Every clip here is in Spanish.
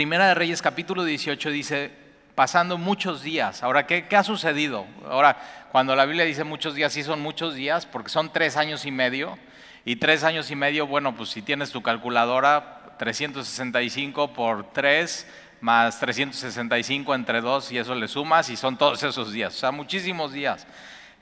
Primera de Reyes capítulo 18 dice, pasando muchos días. Ahora, ¿qué, ¿qué, ha sucedido? Ahora, cuando la Biblia dice muchos días, sí son muchos días, porque son tres años y medio. Y tres años y medio, bueno, pues si tienes tu calculadora, 365 por 3 más 365 entre 2 y eso le sumas y son todos esos días. O sea, muchísimos días.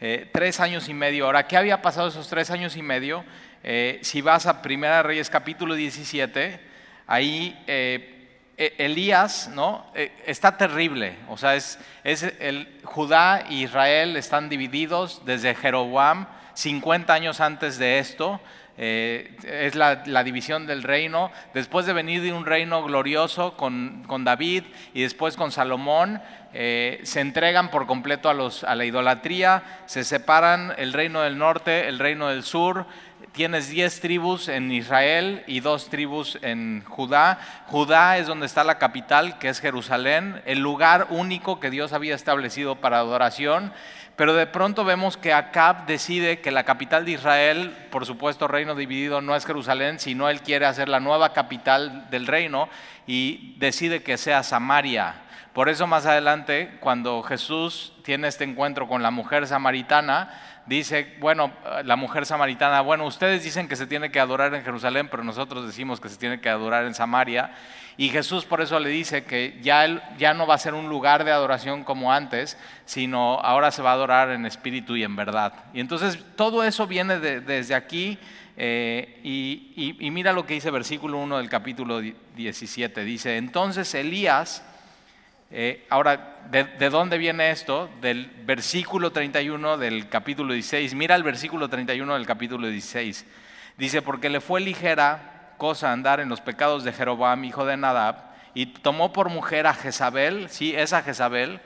Eh, tres años y medio. Ahora, ¿qué había pasado esos tres años y medio? Eh, si vas a Primera Reyes capítulo 17, ahí eh, Elías ¿no? está terrible. O sea, es, es el, Judá e Israel están divididos desde Jeroboam 50 años antes de esto. Eh, es la, división del reino. Después de venir de un reino glorioso con, David y después con Salomón, eh, se entregan por completo a, los, a la idolatría, se separan el reino del norte, el reino del sur. Tienes diez tribus en Israel y dos tribus en Judá. Judá es donde está la capital, que es Jerusalén, el lugar único que Dios había establecido para adoración. Pero de pronto vemos que Acab decide que la capital de Israel, por supuesto reino dividido, no es Jerusalén, sino él quiere hacer la nueva capital del reino y decide que sea Samaria. Por eso más adelante, cuando Jesús tiene este encuentro con la mujer samaritana, dice, bueno, la mujer samaritana, bueno, ustedes dicen que se tiene que adorar en Jerusalén, pero nosotros decimos que se tiene que adorar en Samaria. Y Jesús por eso le dice que ya, ya no va a ser un lugar de adoración como antes, sino ahora se va a adorar en espíritu y en verdad. Y entonces todo eso viene desde aquí. Eh, y, mira lo que dice versículo 1 del capítulo 17. Dice, entonces Elías, eh, ahora, ¿de, ¿de, dónde viene esto? Del versículo 31 del capítulo 16. Mira el versículo 31 del capítulo 16. Dice, porque le fue ligera cosa andar en los pecados de Jeroboam, hijo de Nadab, y tomó por mujer a Jezabel, sí, esa Jezabel,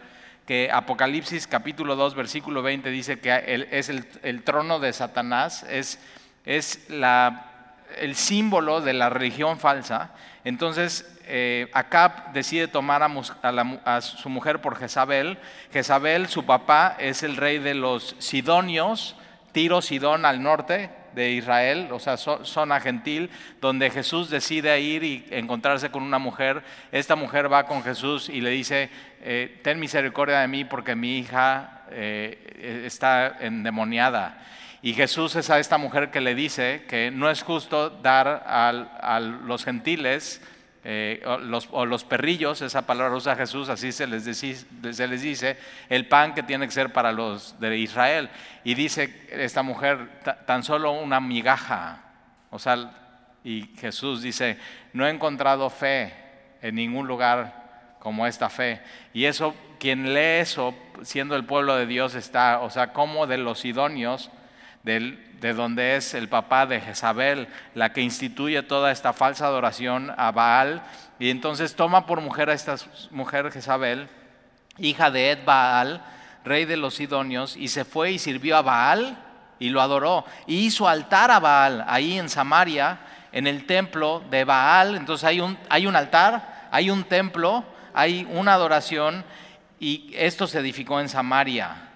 que Apocalipsis capítulo 2, versículo 20 dice que es el, trono de Satanás, es, es la, el símbolo de la religión falsa. Entonces, eh, Acab decide tomar a, su mujer por Jezabel. Jezabel, su papá, es el rey de los Sidonios, Tiro, Sidón al norte, de Israel, o sea, zona gentil, donde Jesús decide ir y encontrarse con una mujer. Esta mujer va con Jesús y le dice, eh, ten misericordia de mí porque mi hija eh, está endemoniada. Y Jesús es a esta mujer que le dice que no es justo dar a los gentiles eh, o, los, perrillos, esa palabra usa Jesús, así se les, se les, dice, el pan que tiene que ser para los de Israel. Y dice esta mujer, tan solo una migaja. O sea, y Jesús dice, no he encontrado fe en ningún lugar como esta fe. Y eso, quien lee eso, siendo el pueblo de Dios, está, o sea, como de los idóneos, de donde es el papá de Jezabel, la que instituye toda esta falsa adoración a Baal, y entonces toma por mujer a esta mujer Jezabel, hija de Ed Baal, rey de los Sidonios, y se fue y sirvió a Baal y lo adoró, y hizo altar a Baal ahí en Samaria, en el templo de Baal, entonces hay un, hay un altar, hay un templo, hay una adoración, y esto se edificó en Samaria.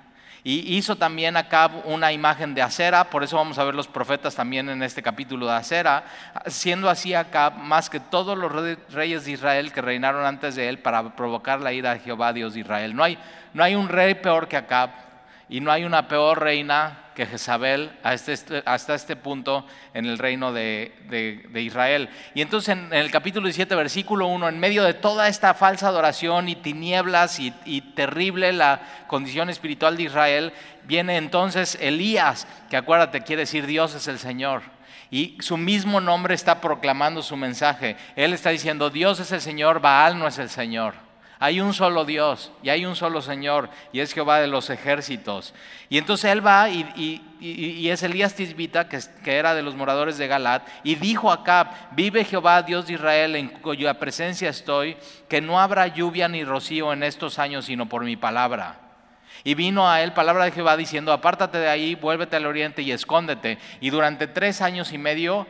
Y hizo también acá una imagen de acera, por eso vamos a ver los profetas también en este capítulo de acera, siendo así acá más que todos los reyes de Israel que reinaron antes de él para provocar la ira de Jehová Dios de Israel. No hay, no hay un rey peor que Acab y no hay una peor reina que Jezabel hasta este, hasta este punto en el reino de, Israel. Y entonces en, el capítulo 17, versículo 1, en medio de toda esta falsa adoración y tinieblas y, y terrible la condición espiritual de Israel, viene entonces Elías, que acuérdate, quiere decir Dios es el Señor. Y su mismo nombre está proclamando su mensaje. Él está diciendo, Dios es el Señor, Baal no es el Señor. Hay un solo Dios y hay un solo Señor y es Jehová de los ejércitos. Y entonces él va y, es Elías Tisbita, que, era de los moradores de Galat, y dijo a Acab, vive Jehová Dios de Israel en cuya presencia estoy, que no habrá lluvia ni rocío en estos años sino por mi palabra. Y vino a él palabra de Jehová diciendo, apártate de ahí, vuélvete al oriente y escóndete. Y durante tres años y medio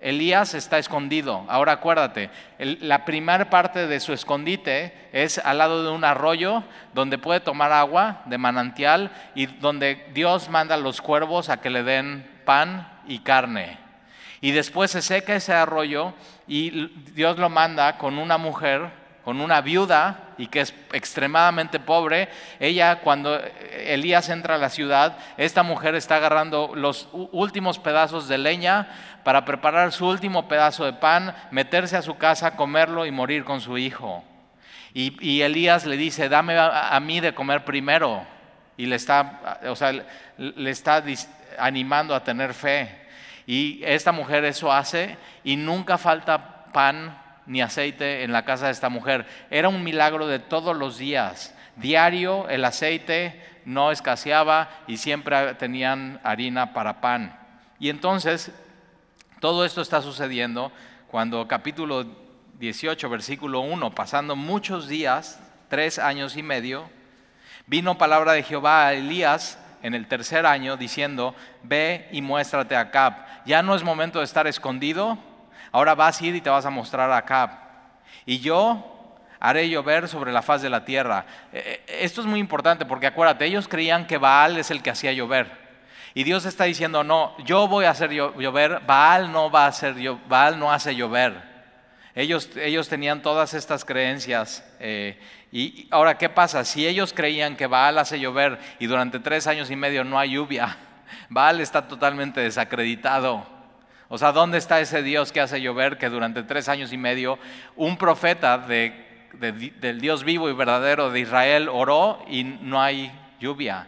Elías está escondido. Ahora acuérdate, la primera parte de su escondite es al lado de un arroyo donde puede tomar agua de manantial y donde Dios manda a los cuervos a que le den pan y carne. Y después se seca ese arroyo y Dios lo manda con una mujer, con una viuda y que es extremadamente pobre. Ella, cuando Elías entra a la ciudad, esta mujer está agarrando los últimos pedazos de leña para preparar su último pedazo de pan, meterse a su casa, comerlo y morir con su hijo. Y, Elías le dice, dame a, mí de comer primero. Y le está, o sea, le está animando a tener fe. Y esta mujer eso hace y nunca falta pan ni aceite en la casa de esta mujer. Era un milagro de todos los días. Diario el aceite no escaseaba y siempre tenían harina para pan. Y entonces todo esto está sucediendo cuando capítulo 18, versículo 1, pasando muchos días, tres años y medio, vino palabra de Jehová a Elías en el tercer año diciendo, ve y muéstrate a Acab. Ya no es momento de estar escondido, ahora vas a ir y te vas a mostrar a. Y yo haré llover sobre la faz de la tierra. Eh, eh, esto es muy importante porque acuérdate, ellos creían que Baal es el que hacía llover. Y Dios está diciendo, no, yo voy a hacer llover, Baal no va a hacer Baal no hace llover. Ellos, ellos tenían todas estas creencias. Eh, y ahora, ¿qué pasa? Si ellos creían que Baal hace llover y durante tres años y medio no hay lluvia, Baal está totalmente desacreditado. O sea, ¿dónde está ese Dios que hace llover que durante tres años y medio un profeta del Dios vivo y verdadero de Israel oró y no hay lluvia?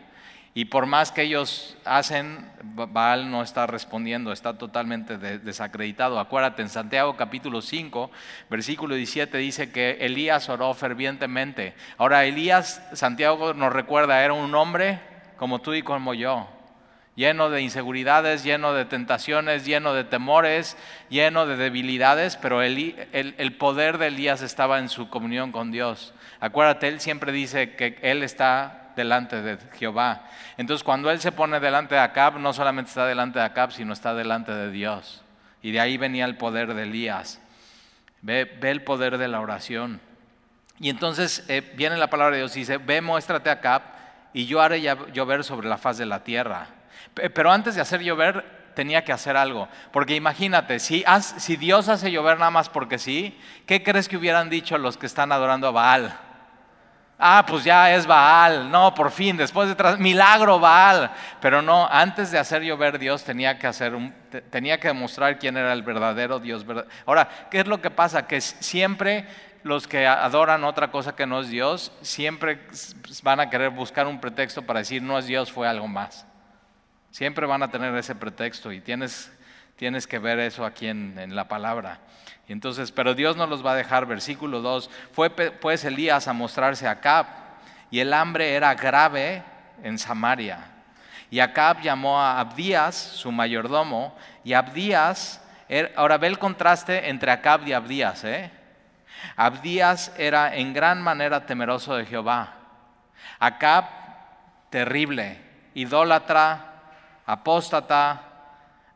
Y por más que ellos hacen, Baal no está respondiendo, está totalmente desacreditado. Acuérdate, en Santiago capítulo 5, versículo 17 dice que Elías oró fervientemente. Ahora, Elías, Santiago nos recuerda, era un hombre como tú y como yo, lleno de inseguridades, lleno de tentaciones, lleno de temores, lleno de debilidades, pero el, el poder de Elías estaba en su comunión con Dios. Acuérdate, él siempre dice que él está delante de Jehová. Entonces cuando él se pone delante de Acab, no solamente está delante de Acab, sino está delante de Dios. Y de ahí venía el poder de Elías. Ve, el poder de la oración. Y entonces eh, viene la palabra de Dios y dice, ve, muéstrate a Acab y yo haré llover sobre la faz de la tierra. Pero antes de hacer llover, tenía que hacer algo. Porque imagínate, si, si Dios hace llover nada más porque sí, ¿qué crees que hubieran dicho los que están adorando a Baal? Ah, pues ya es Baal. No, por fin, después de tras, milagro Baal. Pero no, antes de hacer llover Dios tenía que hacer un, tenía que demostrar quién era el verdadero Dios. Ahora, ¿qué es lo que pasa? Que siempre los que adoran otra cosa que no es Dios, siempre van a querer buscar un pretexto para decir no es Dios, fue algo más. Siempre van a tener ese pretexto y tienes, tienes que ver eso aquí en, en la palabra entonces, pero Dios no los va a dejar. Versículo 2, fue pues Elías a mostrarse a Acab y el hambre era grave en Samaria. Y Acab llamó a Abdías, su mayordomo, y Abdías, er, ahora ve el contraste entre Acab y Abdías. ¿eh? Abdías era en gran manera temeroso de Jehová. Acab, terrible, idólatra, apóstata,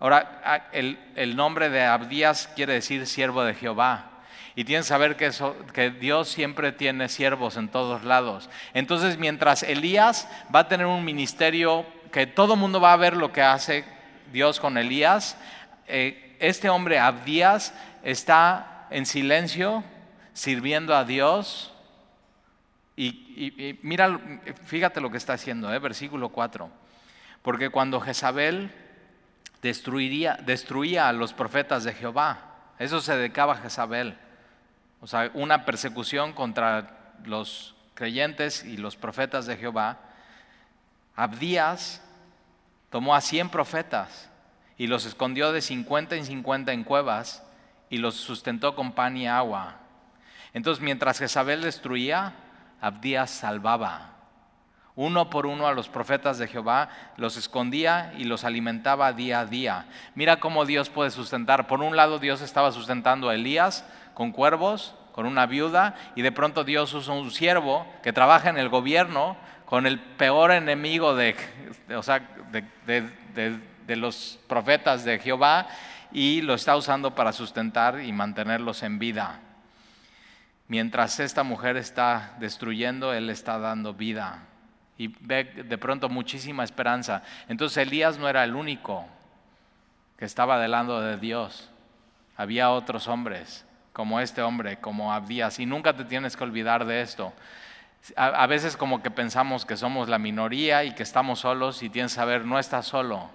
Ahora, el, nombre de Abdías quiere decir siervo de Jehová. Y tienes que saber que, que Dios siempre tiene siervos en todos lados. Entonces, mientras Elías va a tener un ministerio que todo el mundo va a ver lo que hace Dios con Elías, eh, este hombre Abdías está en silencio, sirviendo a Dios. Y, mira, fíjate lo que está haciendo, eh, versículo 4. Porque cuando Jezabel destruiría, destruía a los profetas de Jehová. Eso se dedicaba a Jezabel. O sea, una persecución contra los creyentes y los profetas de Jehová. Abdías tomó a 100 profetas y los escondió de 50 en 50 en cuevas y los sustentó con pan y agua. Entonces, mientras Jezabel destruía, Abdías salvaba. Uno por uno a los profetas de Jehová, los escondía y los alimentaba día a día. Mira cómo Dios puede sustentar. Por un lado Dios estaba sustentando a Elías con cuervos, con una viuda, y de pronto Dios usa un siervo que trabaja en el gobierno con el peor enemigo de, los profetas de Jehová y lo está usando para sustentar y mantenerlos en vida. Mientras esta mujer está destruyendo, Él está dando vida y ve de pronto muchísima esperanza. Entonces Elías no era el único. que estaba del lado de Dios. Había otros hombres, como este hombre, como Abdías, y nunca te tienes que olvidar de esto. A, veces como que pensamos que somos la minoría y que estamos solos y tienes que saber, no estás solo.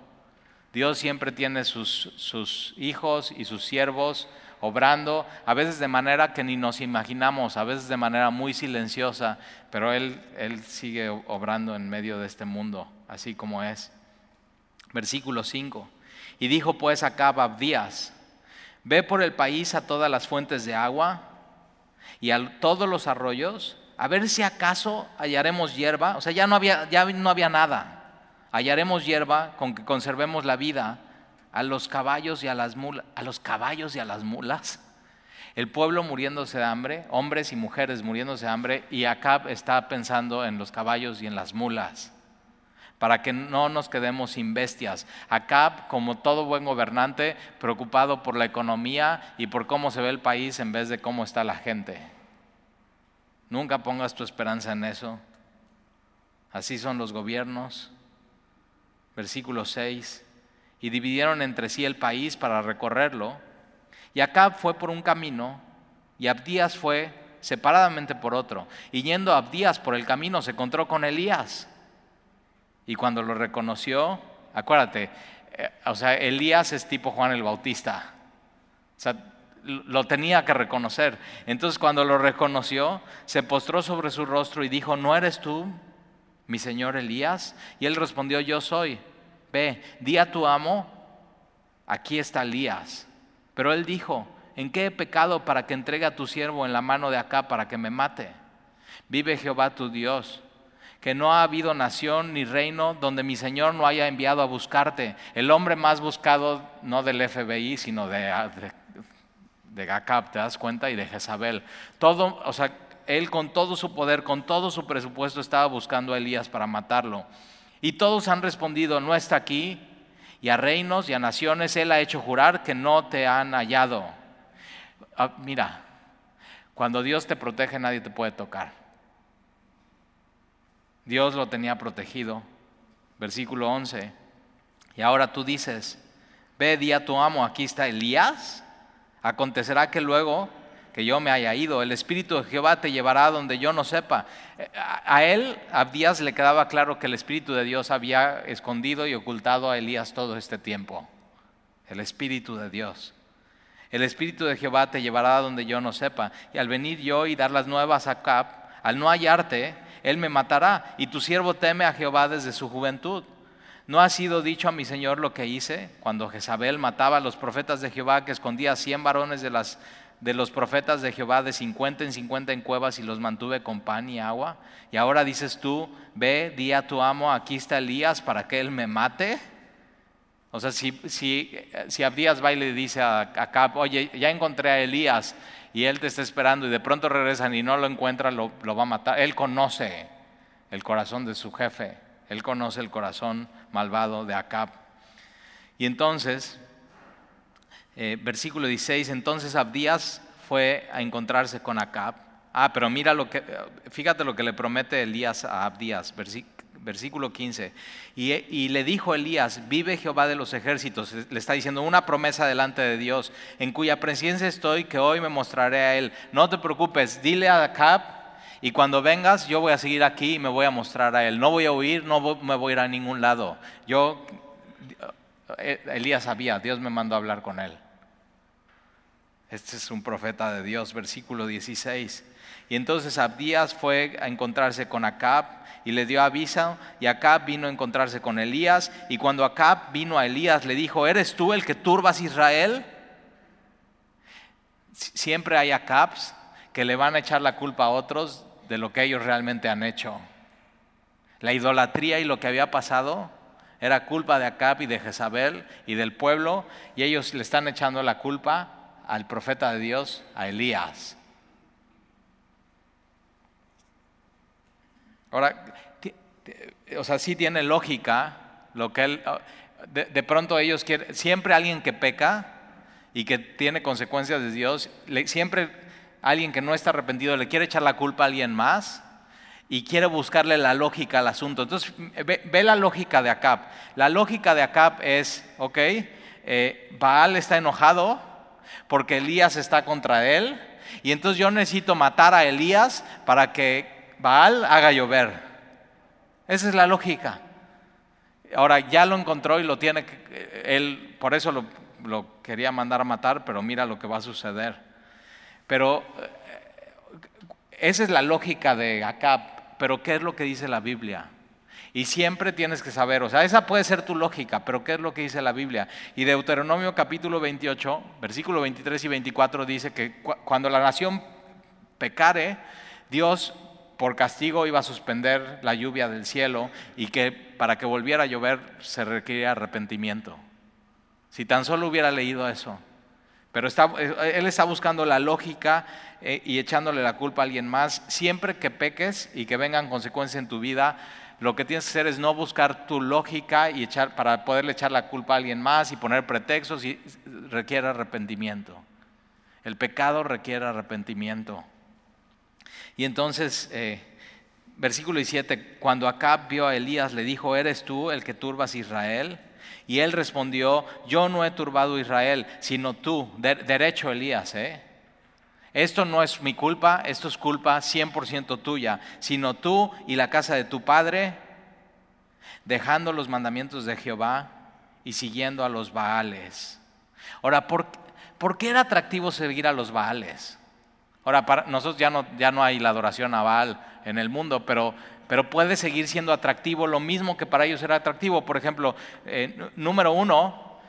Dios siempre tiene sus, sus hijos y sus siervos obrando, a veces de manera que ni nos imaginamos, a veces de manera muy silenciosa, pero Él, Él sigue obrando en medio de este mundo, así como es. Versículo 5. Y dijo pues acá Abdías, ve por el país a todas las fuentes de agua y a todos los arroyos, a ver si acaso hallaremos hierba. O sea, ya no había, ya no había nada. Hallaremos hierba con que conservemos la vida a los caballos y a las mulas, a los caballos y a las mulas. El pueblo muriéndose de hambre, hombres y mujeres muriéndose de hambre, y Acab está pensando en los caballos y en las mulas, para que no nos quedemos sin bestias. Acab, como todo buen gobernante, preocupado por la economía y por cómo se ve el país en vez de cómo está la gente. Nunca pongas tu esperanza en eso. Así son los gobiernos. Versículo 6 y dividieron entre sí el país para recorrerlo. Y Acab fue por un camino y Abdías fue separadamente por otro. Y yendo Abdías por el camino se encontró con Elías. Y cuando lo reconoció, acuérdate, eh, o sea, Elías es tipo Juan el Bautista. O sea, lo tenía que reconocer. Entonces cuando lo reconoció, se postró sobre su rostro y dijo, ¿no eres tú, mi señor Elías? Y él respondió, yo soy. Ve, di a tu amo, aquí está Elías. Pero él dijo, ¿en qué he pecado para que entregue a tu siervo en la mano de acá para que me mate? Vive Jehová tu Dios, que no ha habido nación ni reino donde mi Señor no haya enviado a buscarte. El hombre más buscado, no del FBI, sino de, de, de ¿te das cuenta? Y de Jezabel. Todo, o sea, él con todo su poder, con todo su presupuesto estaba buscando a Elías para matarlo. Y todos han respondido, no está aquí. Y a reinos y a naciones Él ha hecho jurar que no te han hallado. Ah, mira, cuando Dios te protege nadie te puede tocar. Dios lo tenía protegido. Versículo 11. Y ahora tú dices, ve, di a tu amo, aquí está Elías. Acontecerá que luego que yo me haya ido. El Espíritu de Jehová te llevará donde yo no sepa. Eh, a él, Abdías, le quedaba claro que el Espíritu de Dios había escondido y ocultado a Elías todo este tiempo. El Espíritu de Dios. El Espíritu de Jehová te llevará donde yo no sepa. Y al venir yo y dar las nuevas a Cap, al no hallarte, él me matará. Y tu siervo teme a Jehová desde su juventud. ¿No ha sido dicho a mi Señor lo que hice cuando Jezabel mataba a los profetas de Jehová que escondía a cien varones de las de los profetas de Jehová de 50 en 50 en cuevas y los mantuve con pan y agua. Y ahora dices tú, ve, di a tu amo, aquí está Elías para que él me mate. O sea, si, si, si Abdías va y le dice a Acab, oye, ya encontré a Elías y él te está esperando y de pronto regresan y no lo encuentra, lo, lo va a matar. Él conoce el corazón de su jefe, él conoce el corazón malvado de Acab. Y entonces eh, versículo 16, entonces Abdías fue a encontrarse con Acab. Ah, pero mira lo que, fíjate lo que le promete Elías a Abdías, versículo 15. Y, le dijo Elías, vive Jehová de los ejércitos, le está diciendo una promesa delante de Dios, en cuya presencia estoy, que hoy me mostraré a él. No te preocupes, dile a Acab, y cuando vengas yo voy a seguir aquí y me voy a mostrar a él. No voy a huir, no me voy a ir a ningún lado. Yo, eh, Elías sabía, Dios me mandó a hablar con él. Este es un profeta de Dios, versículo 16. Y entonces Abdías fue a encontrarse con Acab y le dio aviso y Acab vino a encontrarse con Elías y cuando Acab vino a Elías le dijo, ¿eres tú el que turbas Israel? Siempre hay Acabs que le van a echar la culpa a otros de lo que ellos realmente han hecho. La idolatría y lo que había pasado era culpa de Acab y de Jezabel y del pueblo y ellos le están echando la culpa al profeta de Dios, a Elías. Ahora, o sea, sí tiene lógica lo que él, de, pronto ellos quieren, siempre alguien que peca y que tiene consecuencias de Dios, siempre alguien que no está arrepentido le quiere echar la culpa a alguien más y quiere buscarle la lógica al asunto. Entonces, ve, la lógica de Acab. La lógica de Acab es, ok, eh, Baal está enojado porque Elías está contra él y entonces yo necesito matar a Elías para que Baal haga llover. Esa es la lógica. Ahora ya lo encontró y lo tiene, él por eso lo, quería mandar a matar, pero mira lo que va a suceder. Pero eh, esa es la lógica de Acab, pero ¿qué es lo que dice la Biblia? Y siempre tienes que saber, o sea, esa puede ser tu lógica, pero ¿qué es lo que dice la Biblia? Y Deuteronomio capítulo 28, versículo 23 y 24 dice que cuando la nación pecare, Dios por castigo iba a suspender la lluvia del cielo y que para que volviera a llover se requería arrepentimiento. Si tan solo hubiera leído eso. Pero eh, él está buscando la lógica eh, y echándole la culpa a alguien más. Siempre que peques y que vengan consecuencias en tu vida, lo que tienes que hacer es no buscar tu lógica y echar, para poderle echar la culpa a alguien más y poner pretextos y requiere arrepentimiento. El pecado requiere arrepentimiento. Y entonces, eh, versículo 17, cuando Acab vio a Elías, le dijo, ¿eres tú el que turbas Israel? Y él respondió, yo no he turbado Israel, sino tú, derecho Elías, ¿eh? Esto no es mi culpa, esto es culpa 100% tuya, sino tú y la casa de tu padre, dejando los mandamientos de Jehová y siguiendo a los Baales. Ahora, ¿por, qué era atractivo seguir a los Baales? Ahora, para nosotros ya no, ya no hay la adoración a Baal en el mundo, pero, pero puede seguir siendo atractivo lo mismo que para ellos era atractivo. Por ejemplo, eh, número uno,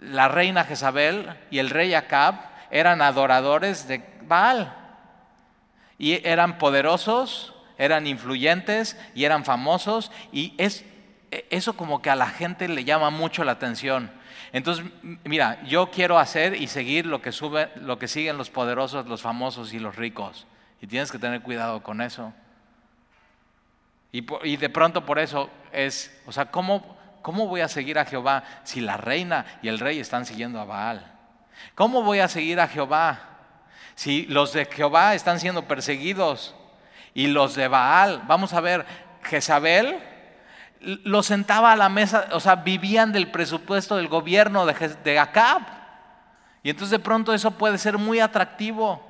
la reina Jezabel y el rey Acab eran adoradores de Baal. Y eran poderosos, eran influyentes y eran famosos. Y es, eso como que a la gente le llama mucho la atención. Entonces, mira, yo quiero hacer y seguir lo que, sube, lo que siguen los poderosos, los famosos y los ricos. Y tienes que tener cuidado con eso. Y, y de pronto por eso es, o sea, ¿cómo, ¿cómo voy a seguir a Jehová si la reina y el rey están siguiendo a Baal? ¿Cómo voy a seguir a Jehová? Si los de Jehová están siendo perseguidos y los de Baal, vamos a ver, Jezabel los sentaba a la mesa, o sea, vivían del presupuesto del gobierno de, Acab. Y entonces de pronto eso puede ser muy atractivo,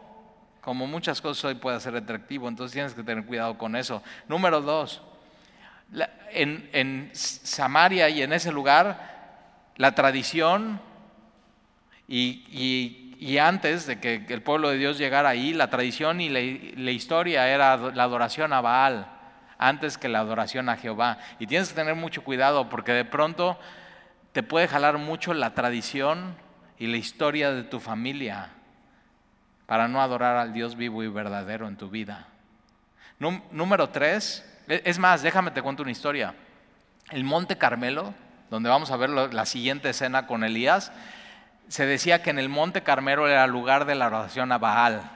como muchas cosas hoy puede ser atractivo, entonces tienes que tener cuidado con eso. Número dos, en, en Samaria y en ese lugar, la tradición y, antes de que el pueblo de Dios llegara ahí, la tradición y la, historia era la adoración a Baal, antes que la adoración a Jehová. Y tienes que tener mucho cuidado porque de pronto te puede jalar mucho la tradición y la historia de tu familia para no adorar al Dios vivo y verdadero en tu vida. Número tres, e, es más, déjame te cuento una historia. El Monte Carmelo, donde vamos a ver la siguiente escena con Elías, se decía que en el monte Carmelo era el lugar de la oración a Baal.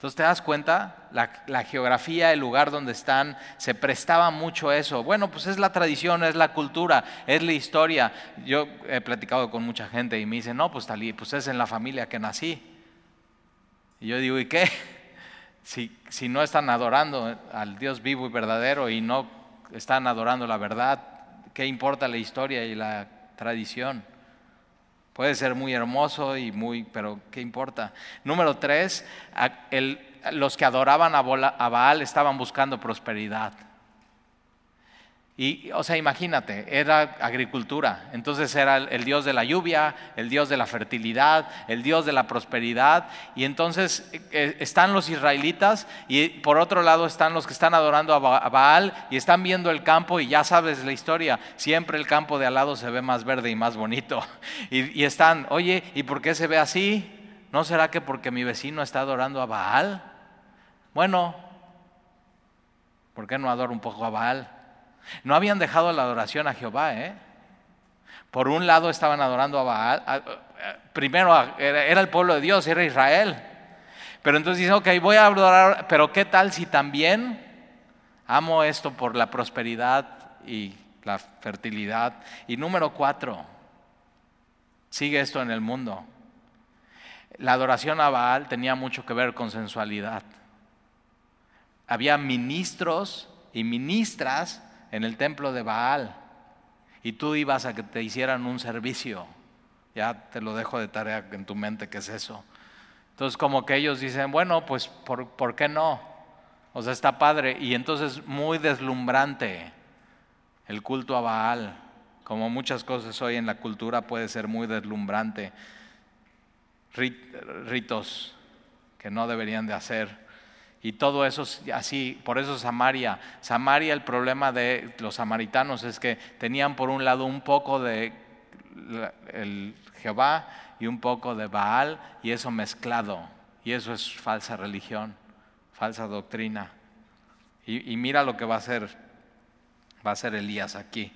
Entonces te das cuenta, la, geografía, el lugar donde están, se prestaba mucho eso. Bueno, pues es la tradición, es la cultura, es la historia. Yo he platicado con mucha gente y me dicen, no, pues tal pues es en la familia que nací. Y yo digo, ¿y qué? Si, si no están adorando al Dios vivo y verdadero y no están adorando la verdad, ¿qué importa la historia y la tradición? Puede ser muy hermoso y muy, pero ¿qué importa? Número tres, los que adoraban a Baal estaban buscando prosperidad. Y, o sea, imagínate, era agricultura, entonces era el, Dios de la lluvia, el Dios de la fertilidad, el Dios de la prosperidad, y entonces eh, están los israelitas y por otro lado están los que están adorando a Baal y están viendo el campo y ya sabes la historia, siempre el campo de al lado se ve más verde y más bonito. Y, y están, oye, ¿y por qué se ve así? ¿No será que porque mi vecino está adorando a Baal? Bueno, ¿por qué no adoro un poco a Baal? No habían dejado la adoración a Jehová, ¿eh? Por un lado estaban adorando a Baal, primero era el pueblo de Dios, era Israel. Pero entonces dicen, ok, voy a adorar, pero ¿qué tal si también amo esto por la prosperidad y la fertilidad? Y número cuatro, sigue esto en el mundo. La adoración a Baal tenía mucho que ver con sensualidad. Había ministros y ministras en el templo de Baal. y tú ibas a que te hicieran un servicio. Ya te lo dejo de tarea en tu mente que es eso. Entonces como que ellos dicen, bueno, pues ¿por, ¿por qué no? O sea, está padre. Y entonces muy deslumbrante el culto a Baal. Como muchas cosas hoy en la cultura puede ser muy deslumbrante. Ritos que no deberían de hacer. Y todo eso así, por eso Samaria. Samaria, el problema de los samaritanos es que tenían por un lado un poco de el Jehová y un poco de Baal y eso mezclado. Y eso es falsa religión, falsa doctrina. Y, mira lo que va a hacer, va a hacer Elías aquí.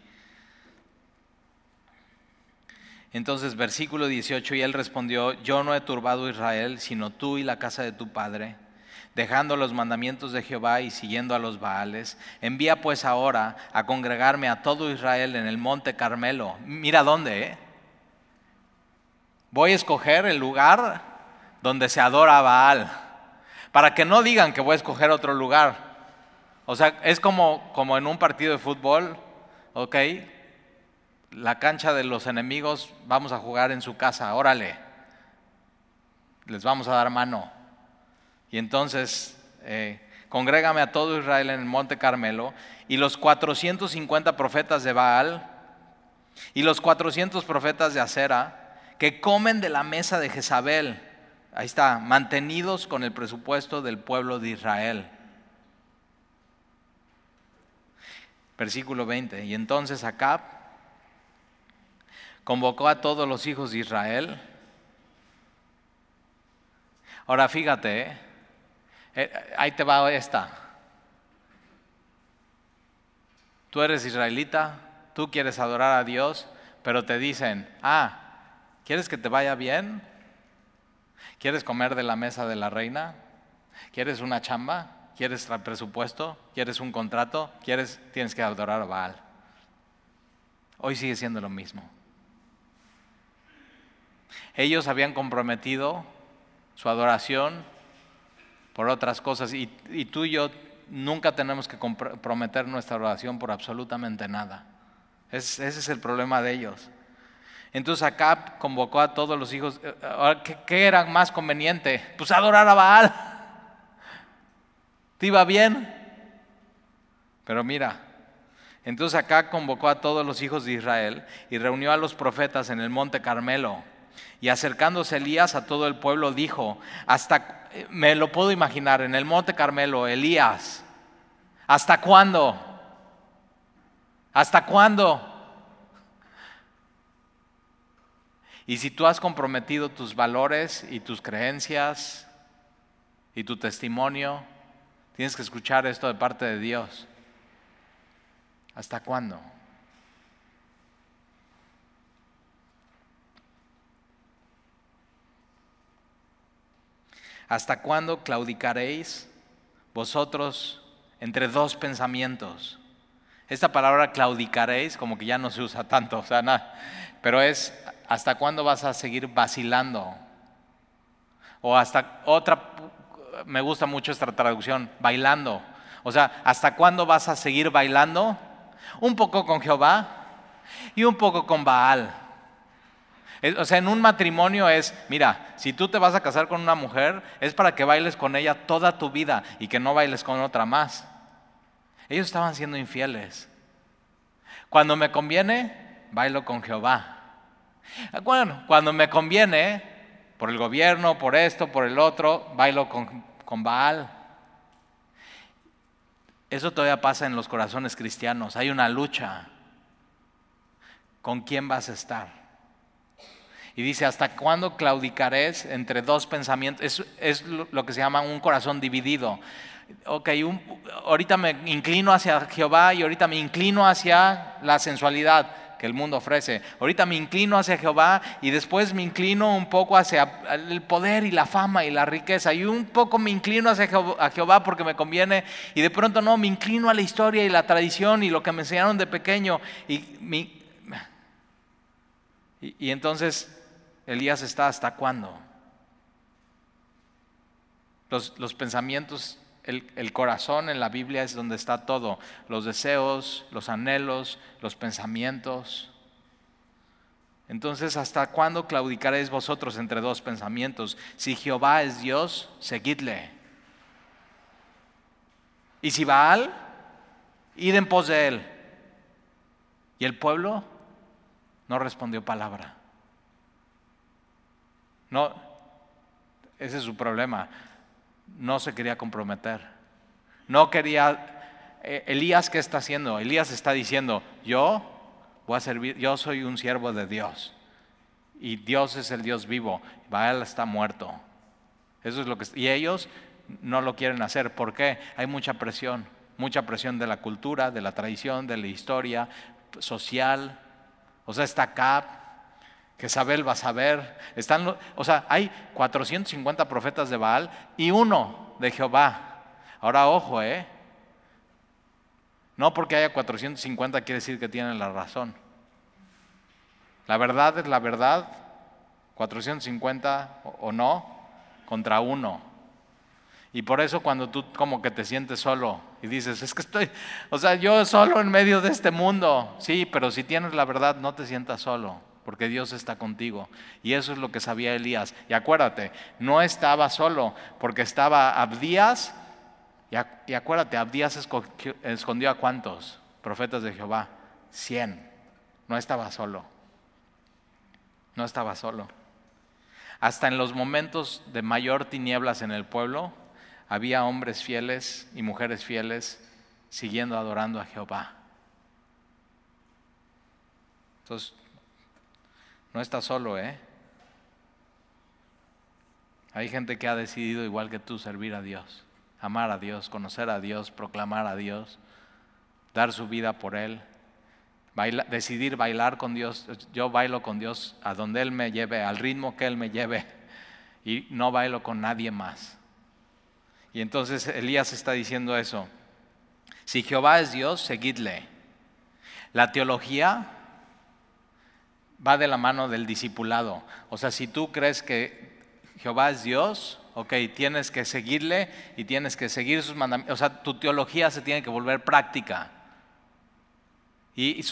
Entonces, versículo 18, y él respondió, yo no he turbado a Israel, sino tú y la casa de tu padre dejando los mandamientos de Jehová y siguiendo a los Baales. Envía pues ahora a congregarme a todo Israel en el monte Carmelo. Mira dónde, ¿eh? Voy a escoger el lugar donde se adora a Baal, para que no digan que voy a escoger otro lugar. O sea, es como, como en un partido de fútbol, ¿ok? La cancha de los enemigos, vamos a jugar en su casa, órale. Les vamos a dar mano. Y entonces, eh, congrégame a todo Israel en el monte Carmelo, y los 450 profetas de Baal, y los 400 profetas de Acera, que comen de la mesa de Jezabel, ahí está, mantenidos con el presupuesto del pueblo de Israel. Versículo 20. Y entonces Acab convocó a todos los hijos de Israel. Ahora fíjate, ¿eh? Eh, ahí te va esta. Tú eres israelita, tú quieres adorar a Dios, pero te dicen, ah, ¿quieres que te vaya bien? ¿Quieres comer de la mesa de la reina? ¿Quieres una chamba? ¿Quieres presupuesto? ¿Quieres un contrato? ¿Quieres, tienes que adorar a Baal? Hoy sigue siendo lo mismo. Ellos habían comprometido su adoración por otras cosas. Y, tú y yo nunca tenemos que comprometer nuestra oración por absolutamente nada. ese es el problema de ellos. Entonces Acab convocó a todos los hijos. Eh, ¿Qué, ¿Qué, era más conveniente? Pues adorar a Baal. ¿Te iba bien? Pero mira, entonces Acab convocó a todos los hijos de Israel y reunió a los profetas en el monte Carmelo. Y acercándose Elías a todo el pueblo dijo, hasta me lo puedo imaginar, en el monte Carmelo, Elías, ¿hasta cuándo? ¿Hasta cuándo? Y si tú has comprometido tus valores y tus creencias y tu testimonio, tienes que escuchar esto de parte de Dios. ¿Hasta cuándo? ¿Hasta cuándo claudicaréis vosotros entre dos pensamientos? Esta palabra claudicaréis como que ya no se usa tanto, o sea, nada, pero es ¿hasta cuándo vas a seguir vacilando? O hasta otra, me gusta mucho esta traducción, bailando. O sea, ¿hasta cuándo vas a seguir bailando? Un poco con Jehová y un poco con Baal. O sea, en un matrimonio es, mira, si tú te vas a casar con una mujer, es para que bailes con ella toda tu vida y que no bailes con otra más. Ellos estaban siendo infieles. Cuando me conviene, bailo con Jehová. Bueno, cuando me conviene, por el gobierno, por esto, por el otro, bailo con, con Baal. Eso todavía pasa en los corazones cristianos. Hay una lucha. ¿Con quién vas a estar? Y dice, ¿hasta cuándo claudicaréis entre dos pensamientos? Es, lo que se llama un corazón dividido. Ok, ahorita me inclino hacia Jehová y ahorita me inclino hacia la sensualidad que el mundo ofrece. Ahorita me inclino hacia Jehová y después me inclino un poco hacia el poder y la fama y la riqueza. Y un poco me inclino hacia Jehová porque me conviene y de pronto no, me inclino a la historia y la tradición y lo que me enseñaron de pequeño. Y, y entonces Elías está hasta cuándo. Los, pensamientos el, el, corazón en la Biblia es donde está todo, los deseos, los anhelos, los pensamientos. Entonces, ¿hasta cuándo claudicaréis vosotros entre dos pensamientos? Si Jehová es Dios, seguidle. Y si Baal, id en pos de él. Y el pueblo no respondió palabra. No, ese es su problema. No se quería comprometer. No quería. Eh, Elías, ¿qué está haciendo? Elías está diciendo: Yo voy a servir, yo soy un siervo de Dios. Y Dios es el Dios vivo. Baal está muerto. Eso es lo que. Y ellos no lo quieren hacer. ¿Por qué? Hay mucha presión. Mucha presión de la cultura, de la tradición, de la historia social. O sea, está Cap, que Sabel va a saber. Están, o sea, hay 450 profetas de Baal y uno de Jehová. Ahora, ojo, ¿eh? No porque haya 450 quiere decir que tienen la razón. La verdad es la verdad, 450 o no, contra uno. Y por eso cuando tú como que te sientes solo y dices, es que estoy, o sea, yo solo en medio de este mundo. Sí, pero si tienes la verdad no te sientas solo, porque Dios está contigo. Y eso es lo que sabía Elías. Y acuérdate, no estaba solo, porque estaba Abdías y, acuérdate, Abdías escondió a cuántos profetas de Jehová? Cien. No estaba solo. No estaba solo. Hasta en los momentos de mayor tinieblas en el pueblo, había hombres fieles y mujeres fieles siguiendo adorando a Jehová. Entonces, no está solo, ¿eh? Hay gente que ha decidido, igual que tú, servir a Dios amar a Dios, conocer a Dios, proclamar a Dios, dar su vida por Él, decidir bailar con Dios. Yo bailo con Dios a donde Él me lleve, al ritmo que Él me lleve, y no bailo con nadie más. Y entonces Elías está diciendo eso. Si Jehová es Dios, seguidle. La teología va de la mano del discipulado. O sea, si tú crees que Jehová es Dios, ok, tienes que seguirle y tienes que seguir sus mandamientos. O sea, tu teología se tiene que volver práctica. Y,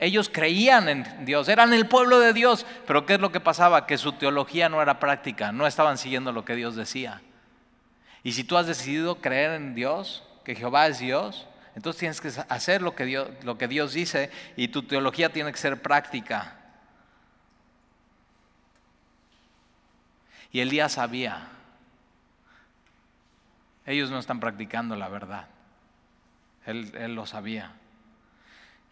ellos creían en Dios, eran el pueblo de Dios, pero ¿qué es lo que pasaba? Que su teología no era práctica, no estaban siguiendo lo que Dios decía. Y si tú has decidido creer en Dios, que Jehová es Dios, entonces tienes que hacer lo que Dios, lo que Dios dice y tu teología tiene que ser práctica. Y Elías sabía, ellos no están practicando la verdad. Él, lo sabía.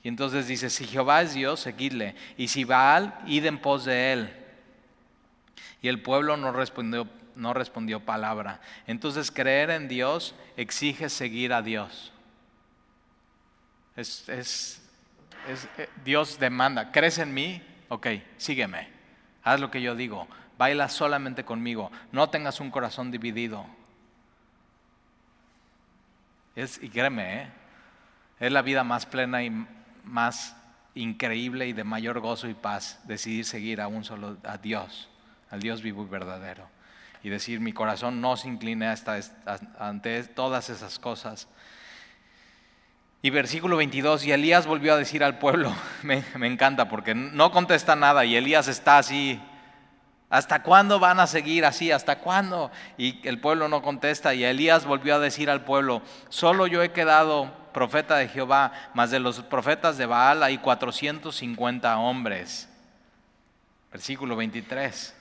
Y entonces dice, si Jehová es Dios, seguidle. Y si Baal, id en pos de él. Y el pueblo no respondió, no respondió palabra. Entonces creer en Dios exige seguir a Dios. Es, es, es, eh, Dios demanda, ¿crees en mí? Ok, sígueme. Haz lo que yo digo baila solamente conmigo, no tengas un corazón dividido. Es, y créeme, ¿eh? es la vida más plena y más increíble y de mayor gozo y paz decidir seguir a un solo, a Dios, al Dios vivo y verdadero. Y decir, mi corazón no se incline hasta, ante todas esas cosas. Y versículo 22, y Elías volvió a decir al pueblo, me, encanta porque no contesta nada y Elías está así ¿Hasta cuándo van a seguir así? ¿Hasta cuándo? Y el pueblo no contesta. Y Elías volvió a decir al pueblo, solo yo he quedado profeta de Jehová, mas de los profetas de Baal hay 450 hombres. Versículo 23.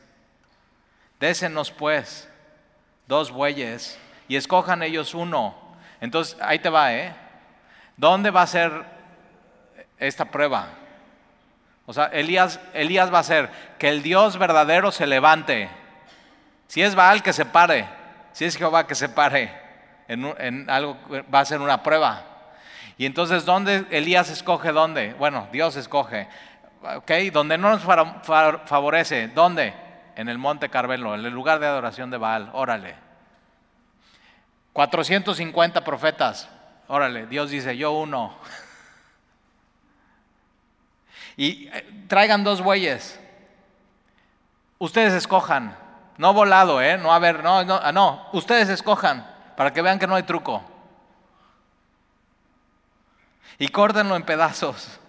Désenos pues dos bueyes y escojan ellos uno. Entonces, ahí te va, ¿eh? ¿Dónde va a ser esta prueba? O sea, Elías, Elías va a hacer que el Dios verdadero se levante. Si es Baal, que se pare. Si es Jehová, que se pare. En, algo va a ser una prueba. Y entonces, ¿dónde Elías escoge dónde? Bueno, Dios escoge. ¿Ok? Donde no nos favorece. ¿Dónde? En el monte Carmelo, en el lugar de adoración de Baal. Órale. 450 profetas. Órale. Dios dice, yo uno. Y eh, traigan dos bueyes. Ustedes escojan. No volado, ¿eh? No, a ver, no, no, ah, no. Ustedes escojan. para que vean que no hay truco. Y córtenlo en pedazos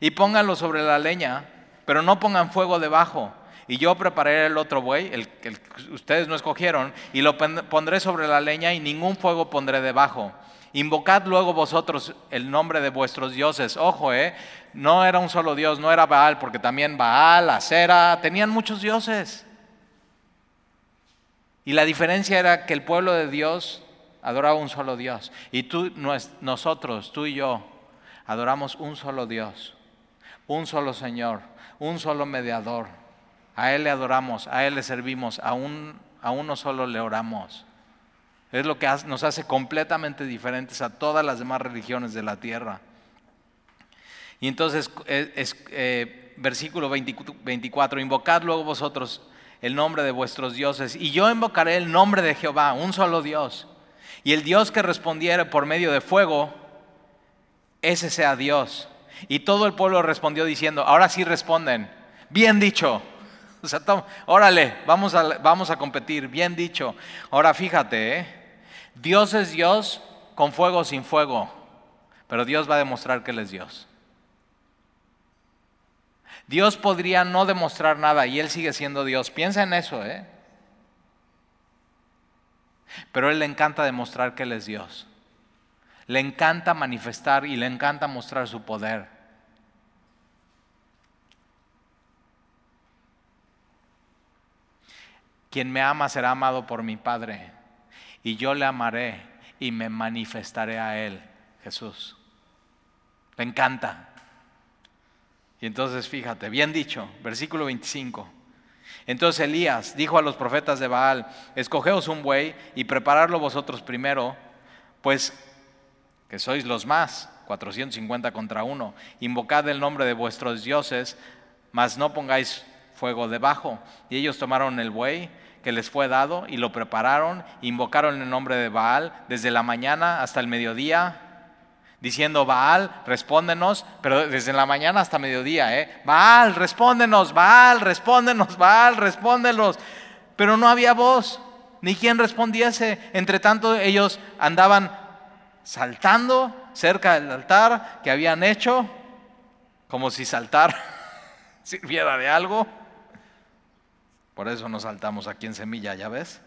y pónganlo sobre la leña, pero no pongan fuego debajo. Y yo prepararé el otro buey, el que ustedes no escogieron, y lo pondré sobre la leña y ningún fuego pondré debajo. Invocad luego vosotros el nombre de vuestros dioses. Ojo, eh, no era un solo dios, no era Baal, porque también Baal, Acera, tenían muchos dioses. Y la diferencia era que el pueblo de Dios adoraba un solo Dios. Y tú, nosotros, tú y yo, adoramos un solo Dios, un solo Señor, un solo mediador. A Él le adoramos, a Él le servimos, a, a uno solo le oramos. Es lo que nos hace completamente diferentes a todas las demás religiones de la tierra. Y entonces, es, eh, versículo 24, invocad luego vosotros el nombre de vuestros dioses, y yo invocaré el nombre de Jehová, un solo Dios. Y el Dios que respondiere por medio de fuego, ese sea Dios. Y todo el pueblo respondió diciendo, ahora sí responden, bien dicho. O órale, vamos a, vamos a competir, bien dicho. Ahora fíjate, ¿eh? Dios es Dios con fuego o sin fuego, pero Dios va a demostrar que Él es Dios. Dios podría no demostrar nada y Él sigue siendo Dios. Piensa en eso, ¿eh? Pero Él le encanta demostrar que Él es Dios. Le encanta manifestar y le encanta mostrar su poder. Quien me ama será amado por mi Padre, y yo le amaré y me manifestaré a Él, Jesús. Le encanta. Y entonces fíjate, bien dicho, versículo 25. Entonces Elías dijo a los profetas de Baal, escogeos un buey y prepararlo vosotros primero, pues que sois los más, 450 contra uno, invocad el nombre de vuestros dioses, mas no pongáis fuego debajo. Y ellos tomaron el buey que les fue dado y lo prepararon, invocaron el nombre de Baal desde la mañana hasta el mediodía diciendo, Baal, respóndenos, pero desde la mañana hasta mediodía, ¿eh? Baal, respóndenos, Baal, respóndenos, Baal, respóndenos. Pero no había voz, ni quien respondiese. Entre tanto, ellos andaban saltando cerca del altar que habían hecho, como si saltar sirviera de algo. Por eso nos saltamos aquí en semilla, ¿ya ves?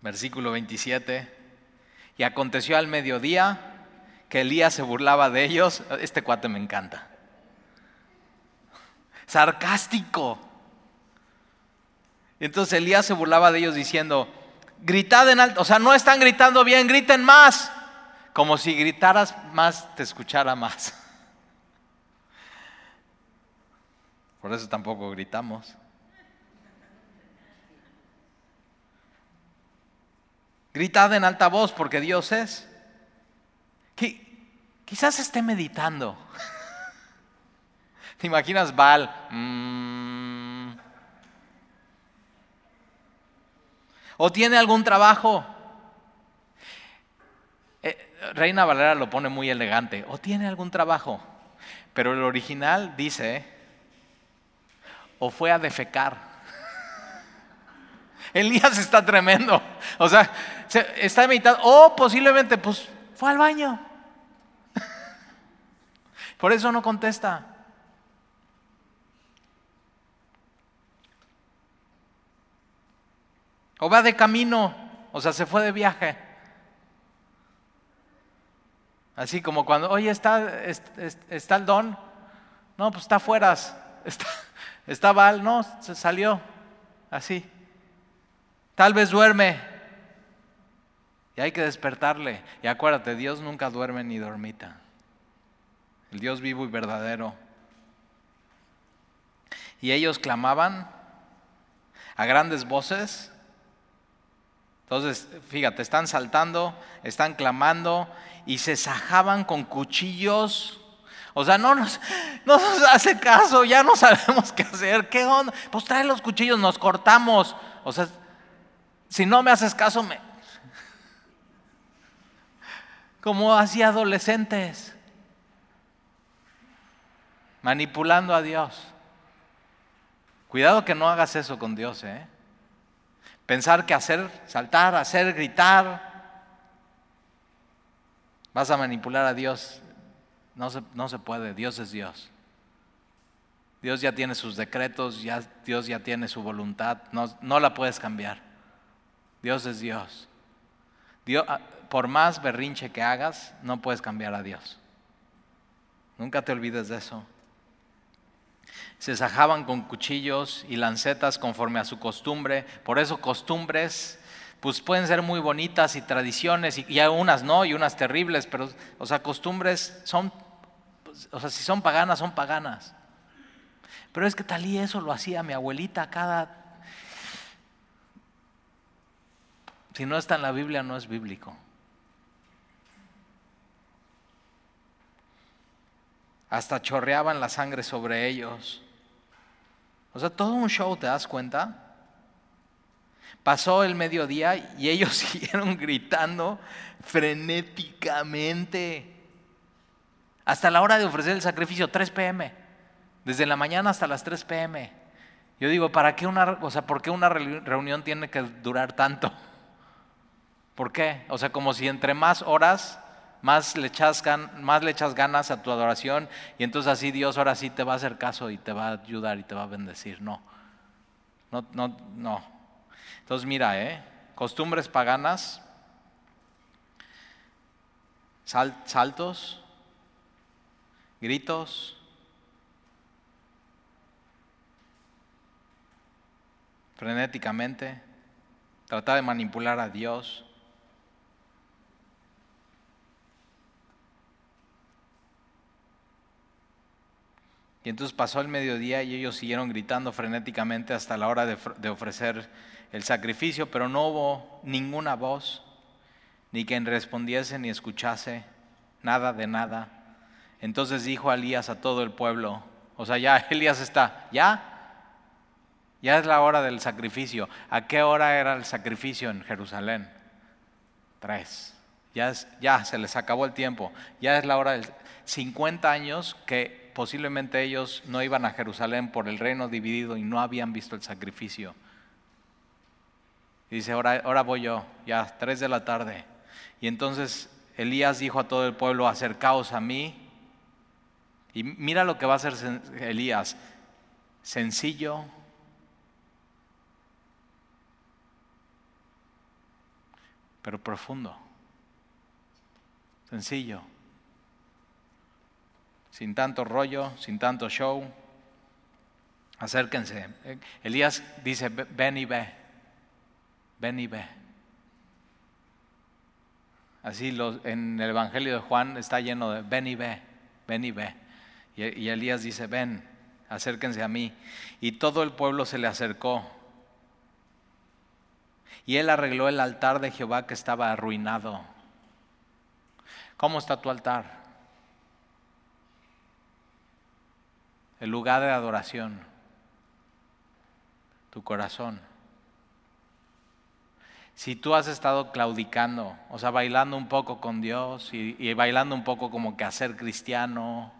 Versículo 27. Y aconteció al mediodía que Elías se burlaba de ellos. Este cuate me encanta. Sarcástico. Entonces Elías se burlaba de ellos diciendo, gritad en alto, o sea, no están gritando bien, griten más. Como si gritaras más, te escuchara más. Por eso tampoco gritamos. Gritad en alta voz porque Dios es. quizás esté meditando. ¿Te imaginas Val? Mm. ¿O tiene algún trabajo? Eh, Reina Valera lo pone muy elegante. ¿O tiene algún trabajo? Pero el original dice, o fue a defecar. Elías está tremendo. O sea, está meditando. O posiblemente, pues, fue al baño. Por eso no contesta. O va de camino, o sea, se fue de viaje. Así como cuando, oye, está, está, el don. No, pues está afuera. Está, está Val, no, se salió. Así. Tal vez duerme. Y hay que despertarle. Y acuérdate, Dios nunca duerme ni dormita. El Dios vivo y verdadero. Y ellos clamaban a grandes voces. Entonces, fíjate, están saltando, están clamando y se sajaban con cuchillos. O sea, no nos, no nos hace caso, ya no sabemos qué hacer. ¿Qué onda? Pues trae los cuchillos, nos cortamos. O sea, si no me haces caso, me... Como así adolescentes, manipulando a Dios. Cuidado que no hagas eso con Dios, ¿eh? Pensar que hacer, saltar, hacer, gritar, vas a manipular a Dios. No se, no se puede, Dios es Dios. Dios ya tiene sus decretos, ya, Dios ya tiene su voluntad, no, no la puedes cambiar. Dios es Dios. Dios. Ah, por más berrinche que hagas, no puedes cambiar a Dios. Nunca te olvides de eso. Se sajaban con cuchillos y lancetas conforme a su costumbre. Por eso costumbres, pues pueden ser muy bonitas y tradiciones, y, y unas no, y unas terribles, pero, o sea, costumbres son, o sea, si son paganas, son paganas. Pero es que tal y eso lo hacía mi abuelita cada... Si no está en la Biblia, no es bíblico. hasta chorreaban la sangre sobre ellos. O sea, todo un show, ¿te das cuenta? Pasó el mediodía y ellos siguieron gritando frenéticamente. Hasta la hora de ofrecer el sacrificio, 3 pm. Desde la mañana hasta las 3 pm. Yo digo, ¿para qué una, o sea, ¿por qué una reunión tiene que durar tanto? ¿Por qué? O sea, como si entre más horas más le, echas, más le echas ganas a tu adoración y entonces así Dios ahora sí te va a hacer caso y te va a ayudar y te va a bendecir. No, no, no, no. Entonces mira, ¿eh? costumbres paganas, saltos, gritos, frenéticamente, tratar de manipular a Dios. Y entonces pasó el mediodía y ellos siguieron gritando frenéticamente hasta la hora de, ofrecer el sacrificio, pero no hubo ninguna voz, ni quien respondiese ni escuchase, nada de nada. Entonces dijo Elías a todo el pueblo, o sea, ya Elías está, ya, ya es la hora del sacrificio. ¿A qué hora era el sacrificio en Jerusalén? Tres. Ya, ya se les acabó el tiempo, ya es la hora del 50 años que posiblemente ellos no iban a Jerusalén por el reino dividido y no habían visto el sacrificio. Y dice, ahora, ahora voy yo, ya, tres de la tarde. Y entonces Elías dijo a todo el pueblo, acercaos a mí. Y mira lo que va a hacer Elías, sencillo, pero profundo, sencillo sin tanto rollo, sin tanto show. Acérquense. Elías dice, ven y ve, ven y ve. Así en el Evangelio de Juan está lleno de ven y ve, ven y ve. Y, Elías dice, ven, acérquense a mí. Y todo el pueblo se le acercó. Y él arregló el altar de Jehová que estaba arruinado. ¿Cómo está tu altar? el lugar de adoración, tu corazón. Si tú has estado claudicando, o sea, bailando un poco con Dios y, bailando un poco como que hacer cristiano,